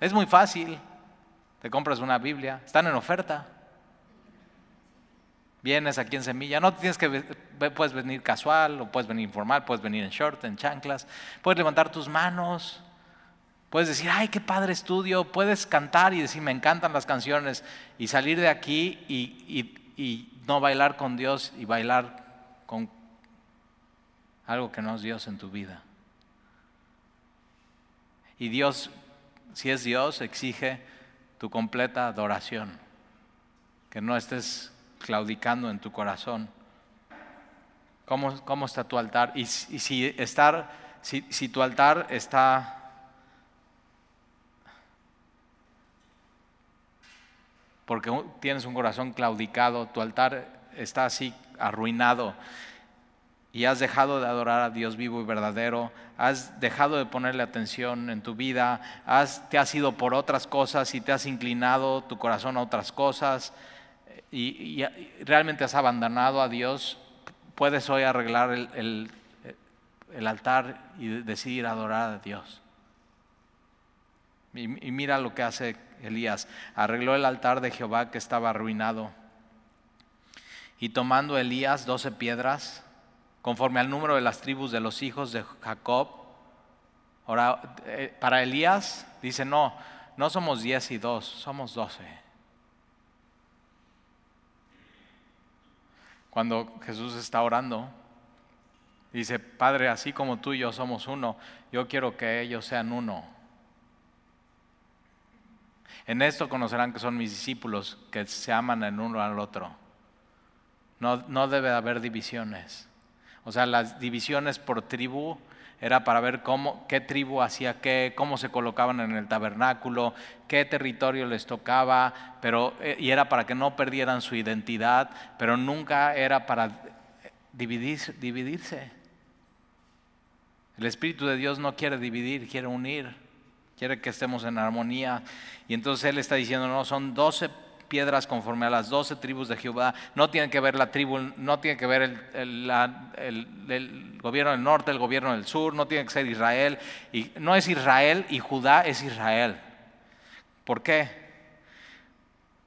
es muy fácil. Te compras una Biblia, están en oferta. Vienes aquí en Semilla, no tienes que, puedes venir casual o puedes venir informal, puedes venir en short, en chanclas, puedes levantar tus manos, Puedes decir, ay, qué padre estudio. Puedes cantar y decir, me encantan las canciones. Y salir de aquí y, no bailar con Dios y bailar con algo que no es Dios en tu vida. Y Dios, si es Dios, exige tu completa adoración. Que no estés claudicando en tu corazón. ¿Cómo, cómo está tu altar? Y, si, estar, si, si tu altar está porque tienes un corazón claudicado, tu altar está así arruinado y has dejado de adorar a Dios vivo y verdadero, has dejado de ponerle atención en tu vida, te has ido por otras cosas y te has inclinado tu corazón a otras cosas y, realmente has abandonado a Dios, puedes hoy arreglar el, altar y decidir adorar a Dios. y mira lo que hace Elías arregló el altar de Jehová que estaba arruinado. Y tomando Elías doce piedras, conforme al número de las tribus de los hijos de Jacob. Ahora, eh, para Elías dice, no, no somos diez y dos, somos doce. Cuando Jesús está orando, dice, Padre, así como tú y yo somos uno, yo quiero que ellos sean uno. En esto conocerán que son mis discípulos, que se aman el uno al otro. No, no debe haber divisiones. O sea, las divisiones por tribu era para ver cómo, qué tribu hacía qué, cómo se colocaban en el tabernáculo, qué territorio les tocaba, pero, eh, y era para que no perdieran su identidad, pero nunca era para dividirse. dividirse. El Espíritu de Dios no quiere dividir, quiere unir, quiere que estemos en armonía. Y entonces Él está diciendo, no, son doce piedras conforme a las doce tribus de Jehová. No tiene que ver la tribu, no tiene que ver el, gobierno del norte, el gobierno del sur, no tiene que ser Israel. Y no es Israel y Judá es Israel. ¿Por qué?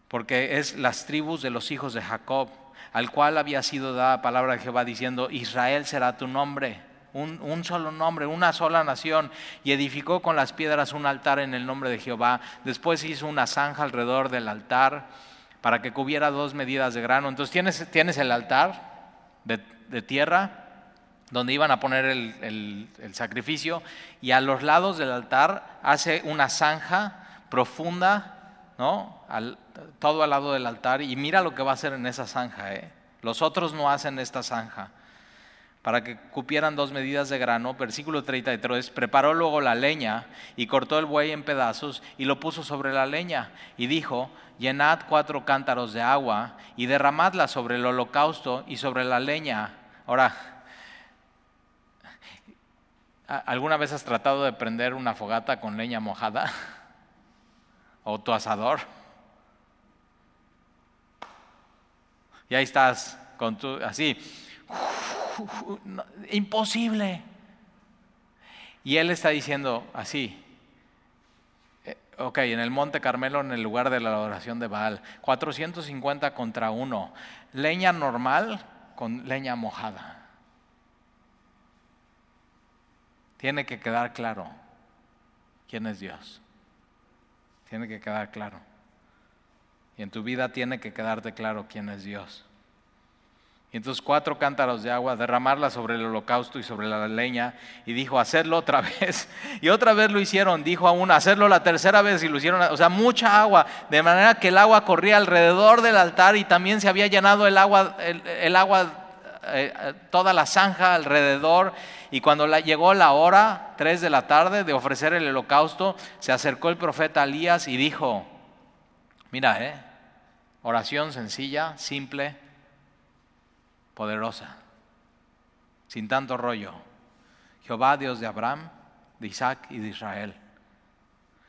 Porque es las tribus de los hijos de Jacob, al cual había sido dada palabra de Jehová diciendo, Israel será tu nombre un, solo nombre, una sola nación, y edificó con las piedras un altar en el nombre de Jehová. Después hizo una zanja alrededor del altar para que cubiera dos medidas de grano. Entonces tienes, tienes el altar de, tierra donde iban a poner el, sacrificio, y a los lados del altar hace una zanja profunda, ¿no? todo al lado del altar, y mira lo que va a hacer en esa zanja. ¿eh? Los otros no hacen esta zanja para que cupieran dos medidas de grano. Versículo 33, preparó luego la leña y cortó el buey en pedazos y lo puso sobre la leña y dijo, llenad cuatro cántaros de agua y derramadla sobre el holocausto y sobre la leña. Ahora, ¿alguna vez has tratado de prender una fogata con leña mojada? ¿O tu asador? Y ahí estás con tu, así imposible. Y él está diciendo así, eh, ok, en el Monte Carmelo, en el lugar de la adoración de Baal, 450 contra uno, leña normal con leña mojada. Tiene que quedar claro quién es Dios. Tiene que quedar claro. Y en tu vida tiene que quedarte claro quién es Dios. Y entonces cuatro cántaros de agua, derramarla sobre el holocausto y sobre la leña. Y dijo, hacerlo otra vez. Y otra vez lo hicieron. Dijo aún, hacerlo la tercera vez y lo hicieron. O sea, mucha agua. De manera que el agua corría alrededor del altar y también se había llenado el agua, el, agua eh, toda la zanja alrededor. Y cuando llegó la hora, tres de la tarde, de ofrecer el holocausto, se acercó el profeta Elías y dijo, mira, eh, oración sencilla, simple poderosa, sin tanto rollo. Jehová, Dios de Abraham, de Isaac y de Israel.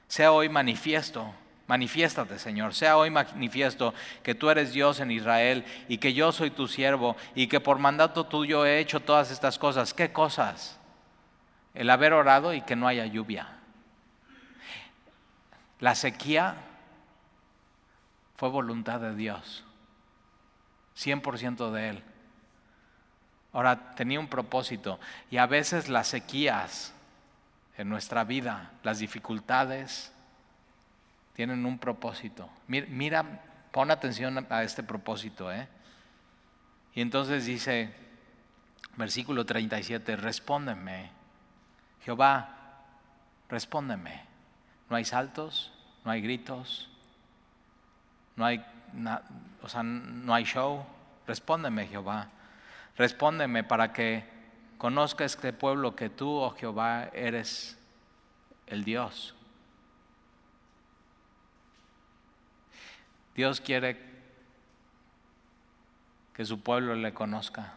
Sea hoy manifiesto, manifiéstate Señor, sea hoy manifiesto que tú eres Dios en Israel y que yo soy tu siervo y que por mandato tuyo he hecho todas estas cosas. ¿Qué cosas? El haber orado y que no haya lluvia. La sequía fue voluntad de Dios, 100% de Él. Ahora, tenía un propósito y a veces las sequías en nuestra vida, las dificultades, tienen un propósito. Mira, pon atención a este propósito. ¿eh? Y entonces dice, versículo 37, respóndeme, Jehová, respóndeme. No hay saltos, no hay gritos, no hay, o sea, no hay show. Respóndeme, Jehová. Respóndeme para que conozca este pueblo que tú, oh Jehová, eres el Dios. Dios quiere que su pueblo le conozca.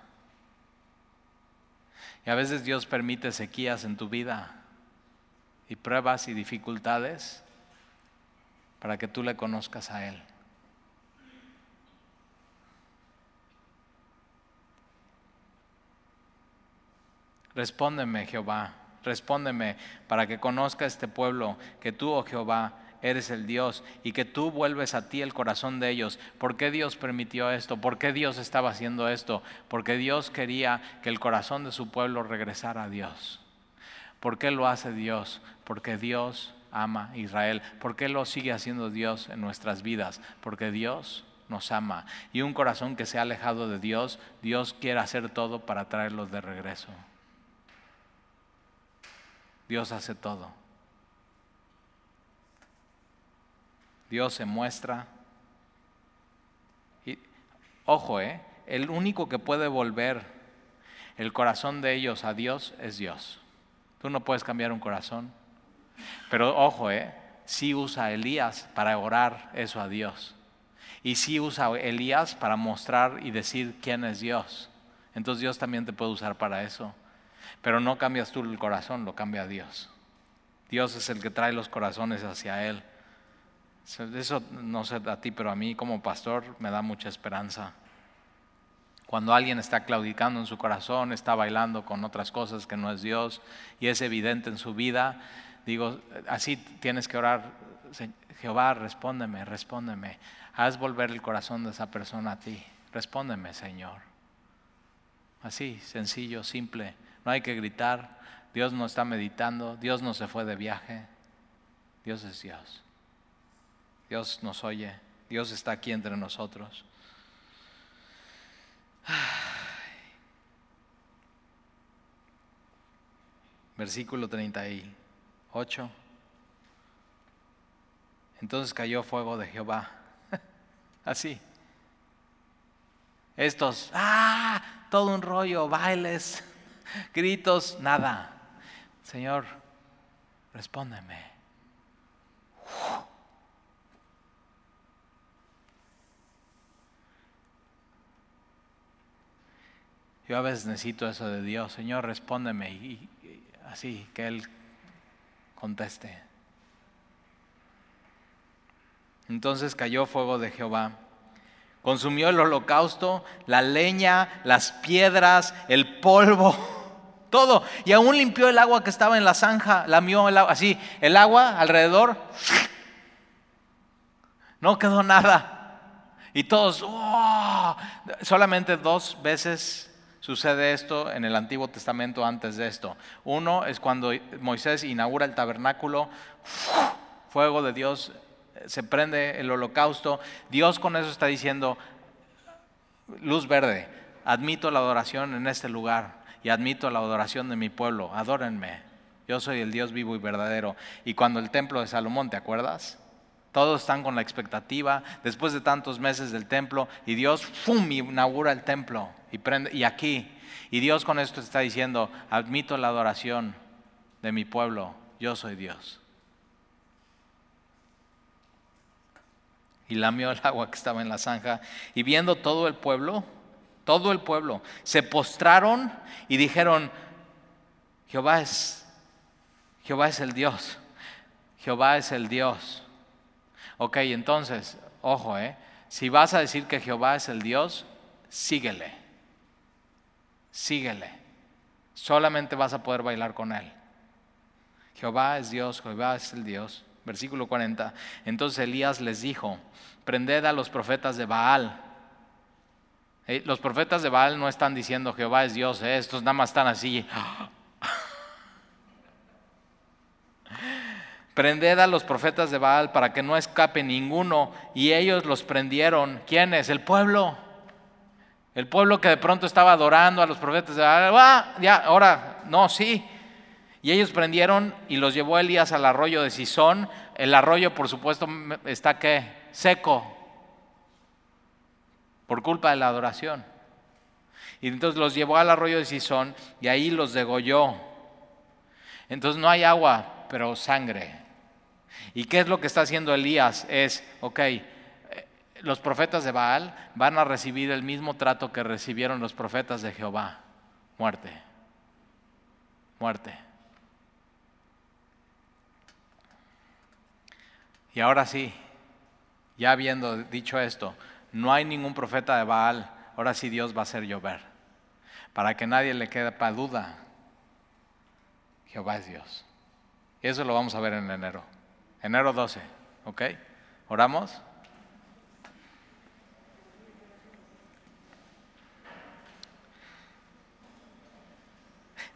Y a veces Dios permite sequías en tu vida y pruebas y dificultades para que tú le conozcas a Él. Respóndeme, Jehová, respóndeme para que conozca este pueblo que tú, oh Jehová, eres el Dios y que tú vuelves a ti el corazón de ellos. ¿Por qué Dios permitió esto? ¿Por qué Dios estaba haciendo esto? Porque Dios quería que el corazón de su pueblo regresara a Dios. ¿Por qué lo hace Dios? Porque Dios ama a Israel. ¿Por qué lo sigue haciendo Dios en nuestras vidas? Porque Dios nos ama. Y un corazón que se ha alejado de Dios, Dios quiere hacer todo para traerlos de regreso. Dios hace todo. Dios se muestra. Y, ojo, ¿eh? el único que puede volver el corazón de ellos a Dios es Dios. Tú no puedes cambiar un corazón. Pero ojo, ¿eh? sí usa Elías para orar eso a Dios. Y sí usa Elías para mostrar y decir quién es Dios. Entonces Dios también te puede usar para eso. Pero no cambias tú el corazón, lo cambia Dios. Dios es el que trae los corazones hacia Él. Eso no sé a ti, pero a mí como pastor me da mucha esperanza. Cuando alguien está claudicando en su corazón, está bailando con otras cosas que no es Dios y es evidente en su vida, digo, así tienes que orar, Jehová, respóndeme, respóndeme. Haz volver el corazón de esa persona a ti. Respóndeme, Señor. Así, sencillo, simple. No hay que gritar. Dios no está meditando. Dios no se fue de viaje. Dios es Dios. Dios nos oye. Dios está aquí entre nosotros. Versículo 38. Entonces cayó fuego de Jehová. Así. Estos, ah, todo un rollo, bailes, gritos, nada. Señor, respóndeme. Yo a veces necesito eso de Dios, Señor, respóndeme y, así, que Él conteste. Entonces cayó fuego de Jehová, consumió el holocausto, la leña, las piedras, el polvo, todo, y aún limpió el agua que estaba en la zanja, lamió el agua, así, el agua alrededor, no quedó nada. Y todos, solamente dos veces Sucede esto en el Antiguo Testamento antes de esto. Uno es cuando Moisés inaugura el tabernáculo, fuego de Dios, se prende el holocausto. Dios con eso está diciendo, luz verde, admito la adoración en este lugar y admito la adoración de mi pueblo, adórenme. Yo soy el Dios vivo y verdadero. Y cuando el templo de Salomón, ¿te acuerdas? Todos están con la expectativa, después de tantos meses del templo, y Dios, ¡fum!, inaugura el templo y, y aquí. Y Dios con esto está diciendo, admito la adoración de mi pueblo, yo soy Dios. Y lamió el agua que estaba en la zanja. Y viendo todo el pueblo, todo el pueblo, se postraron y dijeron, Jehová es, Jehová es el Dios, Jehová es el Dios. Ok, entonces, ojo, ¿eh? si vas a decir que Jehová es el Dios, síguele, síguele. Solamente vas a poder bailar con Él. Jehová es Dios, Jehová es el Dios. Versículo 40. Entonces Elías les dijo, prended a los profetas de Baal. Eh, los profetas de Baal no están diciendo Jehová es Dios, ¿eh? estos nada más están así. Prended a los profetas de Baal para que no escape ninguno. Y ellos los prendieron. ¿Quiénes? El pueblo. El pueblo que de pronto estaba adorando a los profetas de Baal. ¡Ah! Ya, ahora, no, sí. Y ellos prendieron y los llevó Elías al arroyo de Sison. El arroyo, por supuesto, está seco. Por culpa de la adoración. Y entonces los llevó al arroyo de Sison y ahí los degolló. Entonces no hay agua, pero sangre. ¿Y qué es lo que está haciendo Elías? Es, ok, eh, los profetas de Baal van a recibir el mismo trato que recibieron los profetas de Jehová. Muerte. Muerte. Y ahora sí, ya habiendo dicho esto, no hay ningún profeta de Baal, ahora sí Dios va a hacer llover. Para que nadie le quede para duda, Jehová es Dios. Y eso lo vamos a ver en enero. Enero 12. ¿Ok? ¿Oramos?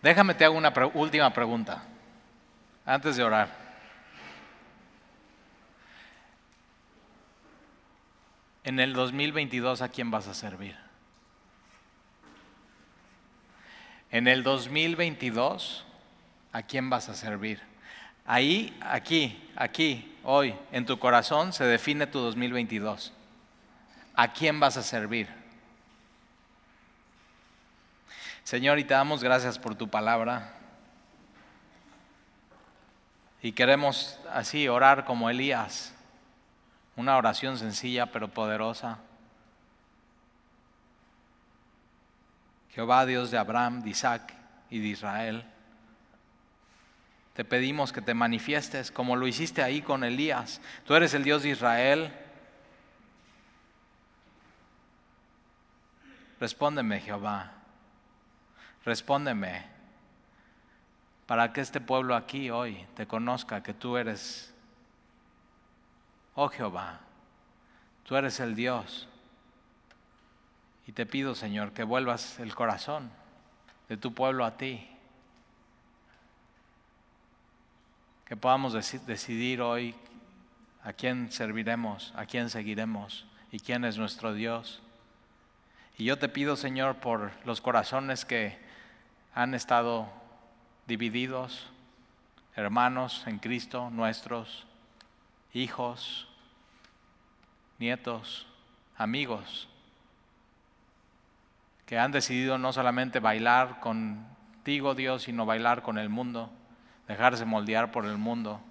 Déjame te hago una última pregunta antes de orar. En el 2022, ¿a quién vas a servir? En el 2022, ¿a quién vas a servir? Ahí, aquí, aquí, hoy, en tu corazón se define tu 2022. ¿A quién vas a servir? Señor, y te damos gracias por tu palabra. Y queremos así orar como Elías, una oración sencilla pero poderosa. Jehová, Dios de Abraham, de Isaac y de Israel, te pedimos que te manifiestes como lo hiciste ahí con Elías. Tú eres el Dios de Israel. Respóndeme, Jehová. Respóndeme para que este pueblo aquí hoy te conozca que tú eres, oh Jehová, tú eres el Dios. Y te pido, Señor, que vuelvas el corazón de tu pueblo a ti. Que podamos decidir hoy a quién serviremos, a quién seguiremos y quién es nuestro Dios. Y yo te pido, Señor, por los corazones que han estado divididos, hermanos en Cristo, nuestros hijos, nietos, amigos, que han decidido no solamente bailar contigo, Dios, sino bailar con el mundo, dejarse moldear por el mundo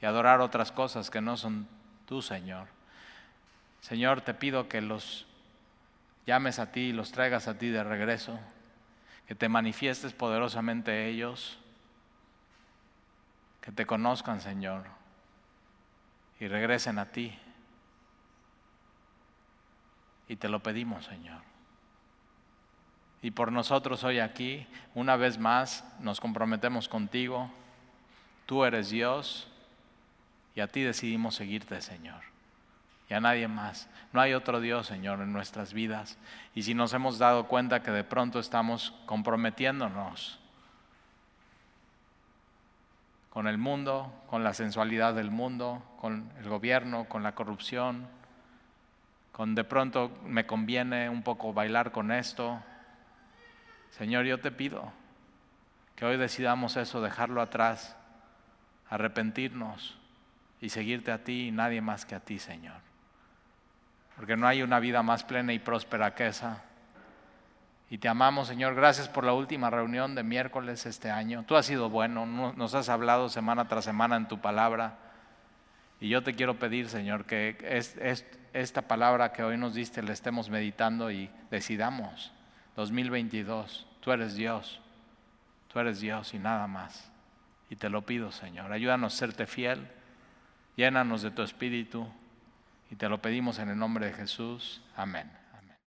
y adorar otras cosas que no son tú, Señor. Señor, te pido que los llames a ti y los traigas a ti de regreso que te manifiestes poderosamente ellos, que te conozcan, Señor, y regresen a ti. Y te lo pedimos, Señor. Y por nosotros hoy aquí, una vez más, nos comprometemos contigo. Tú eres Dios y a ti decidimos seguirte, Señor y a nadie más. No hay otro Dios, Señor, en nuestras vidas. Y si nos hemos dado cuenta que de pronto estamos comprometiéndonos con el mundo, con la sensualidad del mundo, con el gobierno, con la corrupción, con de pronto me conviene un poco bailar con esto. Señor, yo te pido que hoy decidamos eso, dejarlo atrás, arrepentirnos y seguirte a ti y nadie más que a ti, Señor porque no hay una vida más plena y próspera que esa. Y te amamos, Señor. Gracias por la última reunión de miércoles este año. Tú has sido bueno, nos has hablado semana tras semana en tu palabra. Y yo te quiero pedir, Señor, que esta palabra que hoy nos diste la estemos meditando y decidamos. 2022, tú eres Dios, tú eres Dios y nada más. Y te lo pido, Señor. Ayúdanos a serte fiel, llénanos de tu espíritu. Y te lo pedimos en el nombre de Jesús. Amén.